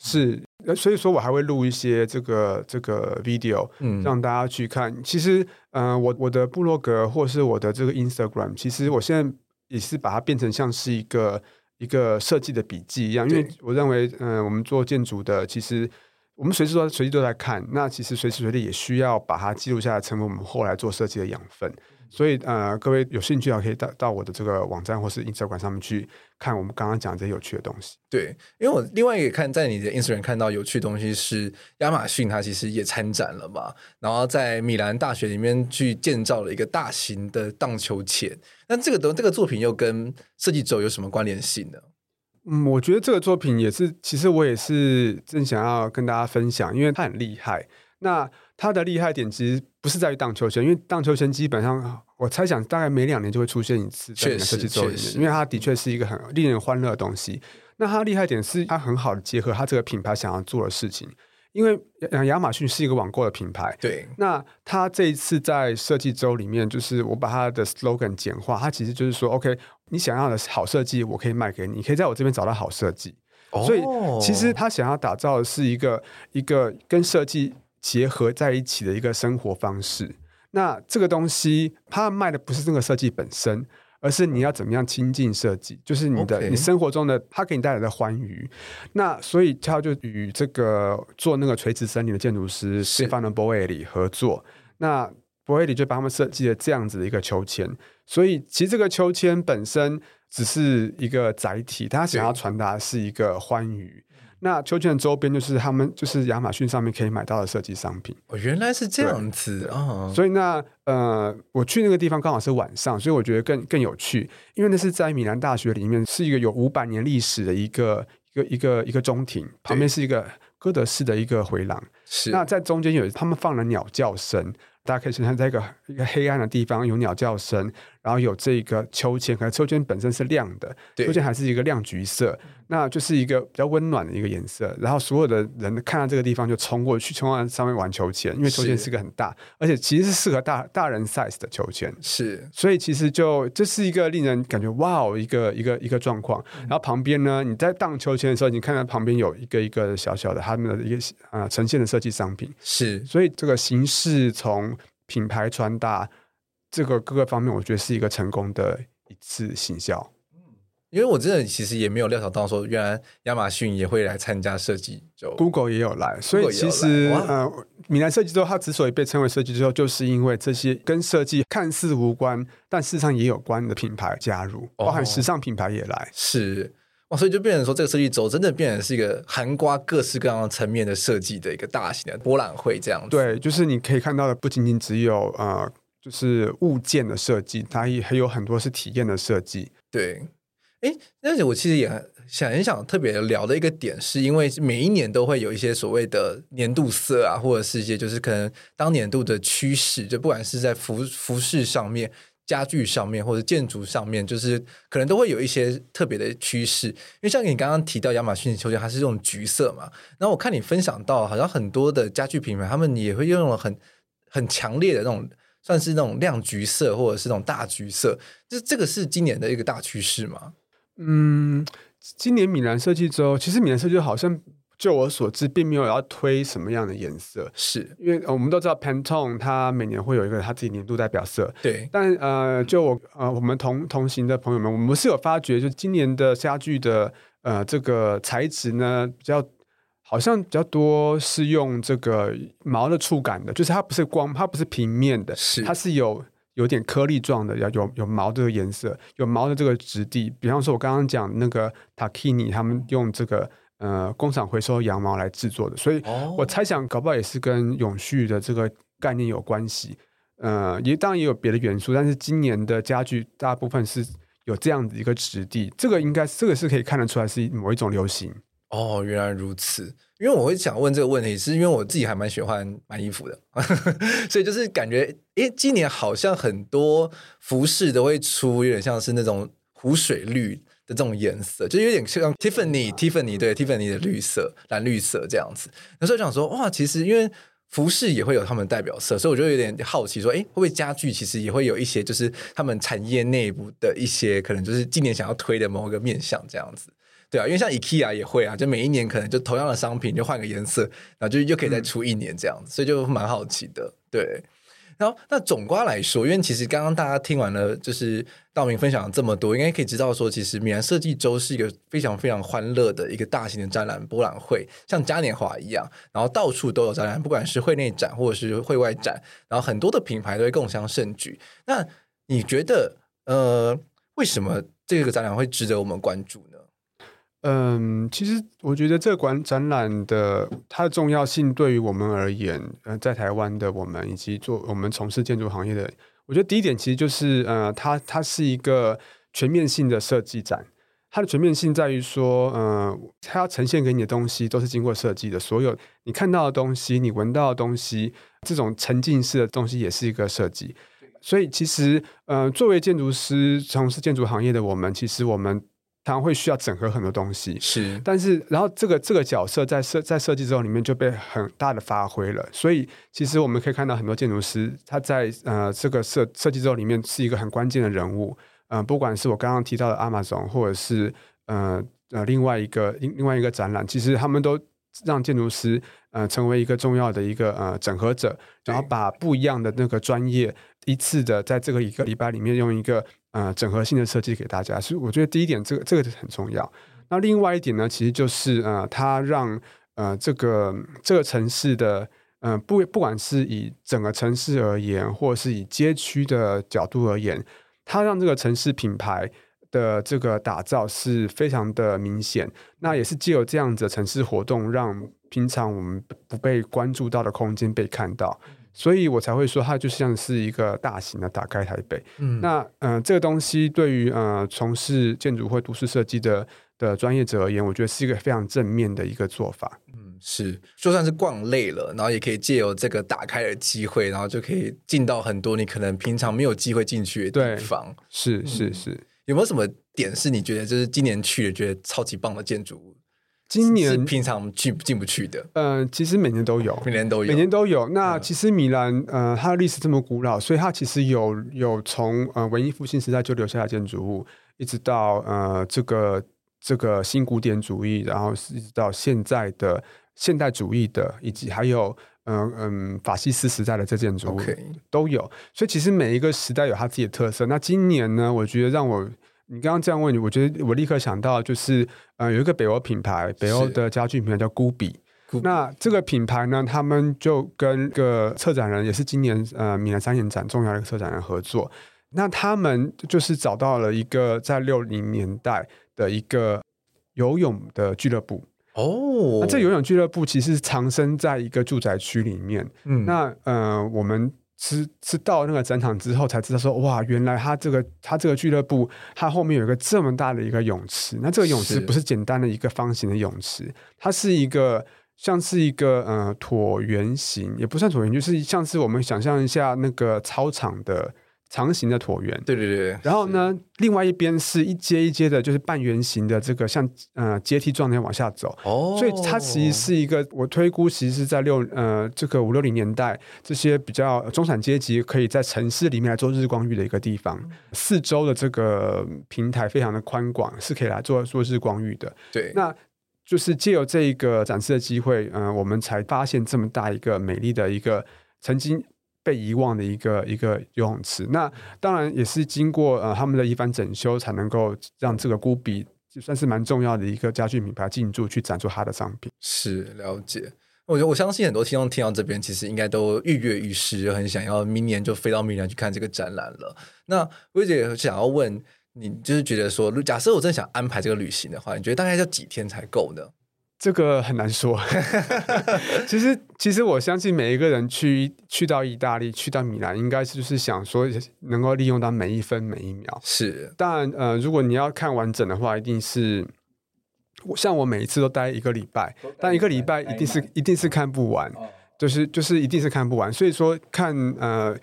是，所以说我还会录一些这个这个 video，嗯，让大家去看。其实，呃，我我的部落格或是我的这个 Instagram，其实我现在也是把它变成像是一个一个设计的笔记一样，因为我认为，嗯、呃，我们做建筑的，其实我们随时都随地都在看，那其实随时随地也需要把它记录下来，成为我们后来做设计的养分。所以，呃，各位有兴趣的可以到到我的这个网站或是 Instagram 上面去看我们刚刚讲这些有趣的东西。对，因为我另外一个看在你的 Instagram 看到有趣的东西是亚马逊，它其实也参展了嘛，然后在米兰大学里面去建造了一个大型的荡秋千。那这个东这个作品又跟设计周有什么关联性呢？嗯，我觉得这个作品也是，其实我也是正想要跟大家分享，因为它很厉害。那它的厉害点其实不是在于荡秋千，因为荡秋千基本上我猜想大概每两年就会出现一次在设计周里面，因为它的确是一个很令人欢乐的东西。那它厉害点是它很好的结合它这个品牌想要做的事情，因为亚马逊是一个网购的品牌，对。那它这一次在设计周里面，就是我把它的 slogan 简化，它其实就是说，OK，你想要的好设计，我可以卖给你，你可以在我这边找到好设计。哦。所以其实他想要打造的是一个一个跟设计。结合在一起的一个生活方式。那这个东西，他卖的不是这个设计本身，而是你要怎么样亲近设计，就是你的.你生活中的它给你带来的欢愉。那所以他就与这个做那个垂直森林的建筑师 Stefano Boeri 合作。那 Boeri 就帮他们设计了这样子的一个秋千。所以其实这个秋千本身只是一个载体，他想要传达是一个欢愉。那秋千的周边就是他们就是亚马逊上面可以买到的设计商品。哦，原来是这样子啊！所以那呃，我去那个地方刚好是晚上，所以我觉得更更有趣，因为那是在米兰大学里面，是一个有五百年历史的一个一个一个一个中庭，旁边是一个哥德式的一个回廊。是，那在中间有他们放了鸟叫声。大家可以想象，在一个一个黑暗的地方，有鸟叫声，然后有这个秋千，可能秋千本身是亮的，秋千还是一个亮橘色，那就是一个比较温暖的一个颜色。然后所有的人看到这个地方就冲过去，冲到上面玩秋千，因为秋千是个很大，而且其实是适合大大人 size 的秋千。是，所以其实就这是一个令人感觉哇哦，一个一个一个状况。然后旁边呢，你在荡秋千的时候，你看到旁边有一个一个小小的他们的一个啊、呃、呈现的设计商品。是，所以这个形式从品牌传达这个各个方面，我觉得是一个成功的一次行销。因为我真的其实也没有料想到说，原来亚马逊也会来参加设计周，Google 也有来，所以其实呃，米兰设计周它之所以被称为设计周，就是因为这些跟设计看似无关，但事实上也有关的品牌加入，包含时尚品牌也来。哦、是。哇，所以就变成说，这个设计周真的变成是一个涵盖各式各样的层面的设计的一个大型的博览会，这样子。对，就是你可以看到的，不仅仅只有呃，就是物件的设计，它也还有很多是体验的设计。对，哎，而且我其实也很想很想特别聊的一个点，是因为每一年都会有一些所谓的年度色啊，或者是一些就是可能当年度的趋势，就不管是在服服饰上面。家具上面或者建筑上面，就是可能都会有一些特别的趋势。因为像你刚刚提到亚马逊秋千，它是这种橘色嘛。然后我看你分享到，好像很多的家具品牌，他们也会用了很很强烈的那种，算是那种亮橘色或者是那种大橘色。这这个是今年的一个大趋势吗？嗯，今年米兰设计周，其实米兰设计周好像。就我所知，并没有要推什么样的颜色，是因为我们都知道 Pantone 它每年会有一个它自己年度代表色，对。但呃，就我呃，我们同同行的朋友们，我们是有发觉，就今年的家具的呃这个材质呢，比较好像比较多是用这个毛的触感的，就是它不是光，它不是平面的，是它是有有点颗粒状的，要有有毛这个颜色，有毛的这个质地。比方说，我刚刚讲那个 Tacchini 他们用这个。呃，工厂回收羊毛来制作的，所以我猜想，搞不好也是跟永续的这个概念有关系。呃，也当然也有别的元素，但是今年的家具大部分是有这样的一个质地，这个应该这个是可以看得出来是某一种流行。哦，原来如此。因为我会想问这个问题，是因为我自己还蛮喜欢买衣服的，所以就是感觉，诶，今年好像很多服饰都会出，有点像是那种湖水绿。的这种颜色，就有点像 Tiffany，Tiffany 对 Tiffany 的绿色，蓝绿色这样子。那时候想说，哇，其实因为服饰也会有他们代表色，所以我就有点好奇，说，哎，会不会家具其实也会有一些，就是他们产业内部的一些，可能就是今年想要推的某个面向这样子，对啊，因为像 IKEA 也会啊，就每一年可能就同样的商品就换个颜色，然后就又可以再出一年这样子，嗯、所以就蛮好奇的，对。然后，那总括来说，因为其实刚刚大家听完了，就是道明分享了这么多，应该可以知道说，其实米兰设计周是一个非常非常欢乐的一个大型的展览博览会，像嘉年华一样，然后到处都有展览，不管是会内展或者是会外展，然后很多的品牌都会共襄盛举。那你觉得，呃，为什么这个展览会值得我们关注呢？嗯，其实我觉得这馆展览的它的重要性对于我们而言，呃，在台湾的我们以及做我们从事建筑行业的，我觉得第一点其实就是，呃，它它是一个全面性的设计展。它的全面性在于说，呃，它要呈现给你的东西都是经过设计的，所有你看到的东西、你闻到的东西，这种沉浸式的东西也是一个设计。所以其实，呃，作为建筑师从事建筑行业的我们，其实我们。常会需要整合很多东西，是，但是然后这个这个角色在设在设计之后里面就被很大的发挥了，所以其实我们可以看到很多建筑师他在呃这个设设计之后里面是一个很关键的人物，嗯、呃，不管是我刚刚提到的 Amazon，或者是呃呃另外一个另另外一个展览，其实他们都让建筑师呃成为一个重要的一个呃整合者，然后把不一样的那个专业一次的在这个一个礼拜里面用一个。呃，整合性的设计给大家，所以我觉得第一点，这个这个很重要。那另外一点呢，其实就是呃，它让呃这个这个城市的呃不不管是以整个城市而言，或是以街区的角度而言，它让这个城市品牌的这个打造是非常的明显。那也是借由这样子的城市活动，让平常我们不被关注到的空间被看到。所以我才会说，它就像是一个大型的打开台北。嗯，那呃，这个东西对于呃从事建筑或都市设计的的专业者而言，我觉得是一个非常正面的一个做法。嗯，是，就算是逛累了，然后也可以借由这个打开的机会，然后就可以进到很多你可能平常没有机会进去的地方。是是是，嗯，有没有什么点是你觉得就是今年去了觉得超级棒的建筑物？今年平常去进不去的，嗯、呃，其实每年都有，每年都有，每年都有。那其实米兰，呃，它的历史这么古老，所以它其实有有从呃文艺复兴时代就留下的建筑物，一直到呃这个这个新古典主义，然后一直到现在的现代主义的，以及还有嗯嗯、呃、法西斯时代的这建筑物都有。所以其实每一个时代有它自己的特色。那今年呢，我觉得让我。你刚刚这样问你，我觉得我立刻想到就是，呃，有一个北欧品牌，北欧的家具品牌叫 Gubi。那这个品牌呢，他们就跟个策展人，也是今年呃米兰三年展重要的一个策展人合作。那他们就是找到了一个在六零年代的一个游泳的俱乐部。哦，那这游泳俱乐部其实是藏身在一个住宅区里面。嗯，那呃我们。是是到那个展场之后才知道说，哇，原来他这个他这个俱乐部，它后面有一个这么大的一个泳池。那这个泳池不是简单的一个方形的泳池，它是一个像是一个呃椭圆形，也不算椭圆，就是像是我们想象一下那个操场的。长形的椭圆，对对对。然后呢，另外一边是一阶一阶的，就是半圆形的这个像呃阶梯状的往下走。哦，所以它其实是一个，我推估其实是在六呃这个五六零年代，这些比较中产阶级可以在城市里面来做日光浴的一个地方。四周的这个平台非常的宽广，是可以来做做日光浴的。对，那就是借由这一个展示的机会，嗯、呃，我们才发现这么大一个美丽的一个曾经。被遗忘的一个一个游泳池，那当然也是经过呃他们的一番整修，才能够让这个 Gubi 算是蛮重要的一个家具品牌进驻去展出它的商品。是了解，我觉得我相信很多听众听到这边，其实应该都跃跃欲试，很想要明年就飞到米兰去看这个展览了。那薇姐想要问你，就是觉得说，假设我真的想安排这个旅行的话，你觉得大概要几天才够呢？这个很难说。其实，其实我相信每一个人去去到意大利，去到米兰，应该是就是想说能够利用到每一分每一秒。是，当然，呃，如果你要看完整的话，一定是像我每一次都待一个礼拜，但一个礼拜一定是一定是看不完，就是就是一定是看不完。所以说看，看呃，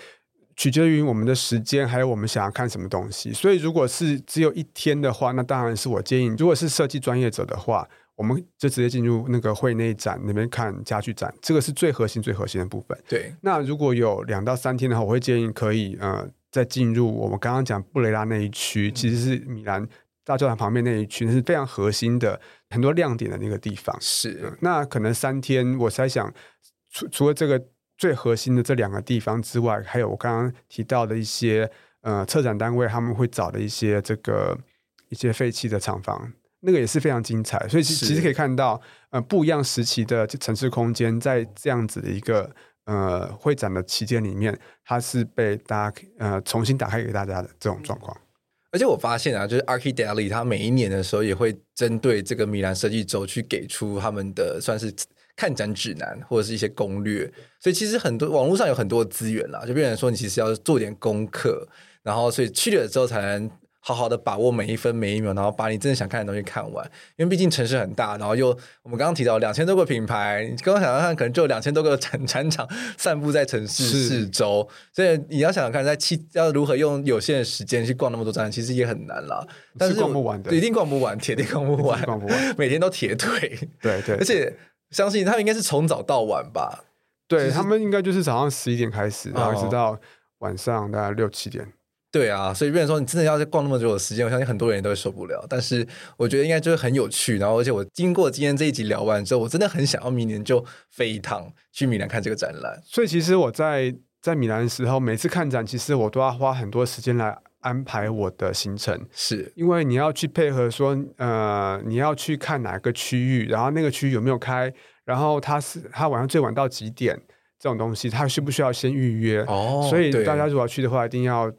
取决于我们的时间，还有我们想要看什么东西。所以，如果是只有一天的话，那当然是我建议，如果是设计专业者的话。我们就直接进入那个会内展那边看家具展，这个是最核心、最核心的部分。对，那如果有两到三天的话，我会建议可以呃再进入我们刚刚讲布雷拉那一区，嗯、其实是米兰大教堂旁边那一区，是非常核心的很多亮点的那个地方。是、呃，那可能三天，我猜想除除了这个最核心的这两个地方之外，还有我刚刚提到的一些呃策展单位他们会找的一些这个一些废弃的厂房，那个也是非常精彩。所以其其实可以看到，呃，不一样时期的城市空间在这样子的一个呃会展的期间里面，它是被大家呃重新打开给大家的这种状况。而且我发现啊，就是 Archideli 它每一年的时候也会针对这个米兰设计周去给出他们的算是看展指南或者是一些攻略，所以其实很多网络上有很多资源啦，就变成说你其实要做点功课，然后所以去了之后才能。好好的把握每一分每一秒，然后把你真的想看的东西看完。因为毕竟城市很大，然后又我们刚刚提到两千多个品牌，你刚刚想想看，可能就有两千多个产产场散布在城市四周，所以你要想想看，在七要如何用有限的时间去逛那么多展览，其实也很难啦。但是，是逛不完的，一定逛不完，铁定逛不完，逛不完，每天都铁腿。对对，而且相信他们应该是从早到晚吧？对、他们应该就是早上十一点开始，然后一直到晚上大概六七点。对啊，所以变成说你真的要逛那么久的时间，我相信很多人都会受不了。但是我觉得应该就是很有趣，然后而且我经过今天这一集聊完之后，我真的很想要明年就飞一趟去米兰看这个展览。所以其实我在在米兰的时候，每次看展，其实我都要花很多时间来安排我的行程，是因为你要去配合说，呃，你要去看哪个区域，然后那个区域有没有开，然后它是它晚上最晚到几点这种东西，它需不需要先预约？哦，所以大家如果要去的话，一定要。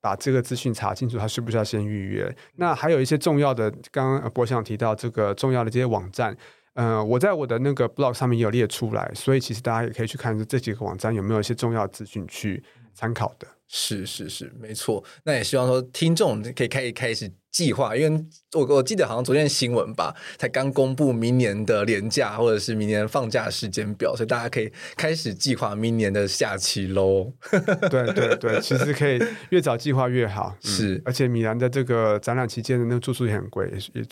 把这个资讯查清楚，他需不需要先预约？那还有一些重要的，刚刚博想提到这个重要的这些网站，嗯，我在我的那个 blog 上面也有列出来，所以其实大家也可以去看这几个网站有没有一些重要资讯去参考的。是是是，没错。那也希望说听众可以开开始计划，因为我我记得好像昨天新闻吧，才刚公布明年的年假或者是明年放假时间表，所以大家可以开始计划明年的假期喽。对对对，其实可以越早计划越好。是、嗯，而且米兰的这个展览期间的那个住宿也很贵，也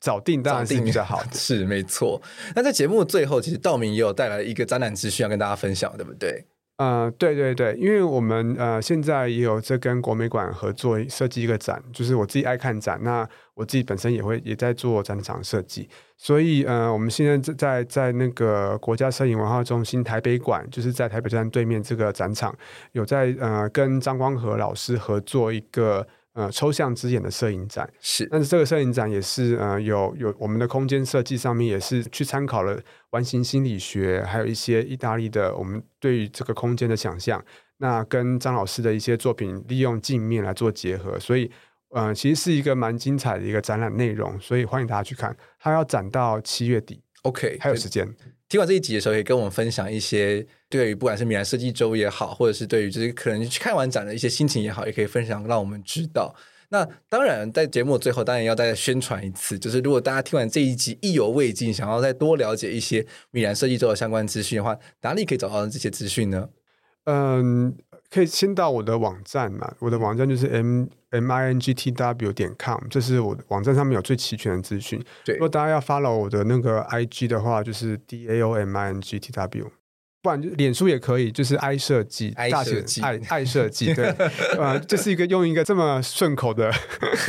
早定当然是比较好的。是没错。那在节目的最后，其实道明也有带来一个展览资讯要跟大家分享，对不对？呃，对对对，因为我们呃现在也有在跟国美馆合作设计一个展，就是我自己爱看展，那我自己本身也会也在做展场设计，所以呃我们现在在在在那个国家摄影文化中心台北馆，就是在台北站对面这个展场，有在呃跟张光和老师合作一个。呃，抽象之眼的摄影展是，但是这个摄影展也是呃，有有我们的空间设计上面也是去参考了完形心理学，还有一些意大利的我们对于这个空间的想象，那跟张老师的一些作品利用镜面来做结合，所以呃，其实是一个蛮精彩的一个展览内容，所以欢迎大家去看，它要展到七月底，OK，还有时间。听完这一集的时候，可以跟我们分享一些对于不管是米兰设计周也好，或者是对于就是可能去看完展的一些心情也好，也可以分享让我们知道。那当然，在节目最后，当然要再宣传一次，就是如果大家听完这一集意犹未尽，想要再多了解一些米兰设计周的相关资讯的话，哪里可以找到这些资讯呢？嗯，可以先到我的网站嘛，我的网站就是 m m i n g t w 点 com，这是我的网站上面有最齐全的资讯。对，如果大家要 follow 我的那个 i g 的话，就是 d a o m i n g t w，不然就脸书也可以，就是爱设计，爱设计，爱爱设计，对，呃，这是一个用一个这么顺口的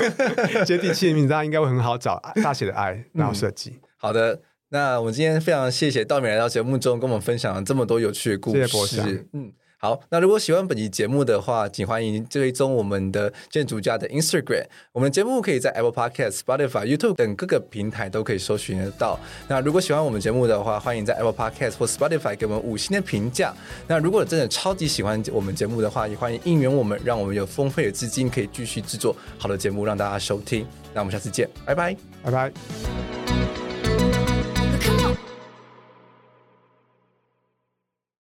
接地气的名字，大家应该会很好找，大写的爱，然后设计。嗯，好的，那我们今天非常谢谢道明来到节目中，跟我们分享了这么多有趣的故事，谢谢嗯。好，那如果喜欢本期节目的话，请欢迎追踪我们的建筑家的 Instagram。我们的节目可以在 Apple Podcast、Spotify、YouTube 等各个平台都可以搜寻得到。那如果喜欢我们节目的话，欢迎在 Apple Podcast 或 Spotify 给我们五星的评价。那如果真的超级喜欢我们节目的话，也欢迎应援我们，让我们有丰沛的资金可以继续制作好的节目，让大家收听。那我们下次见，拜拜，拜拜。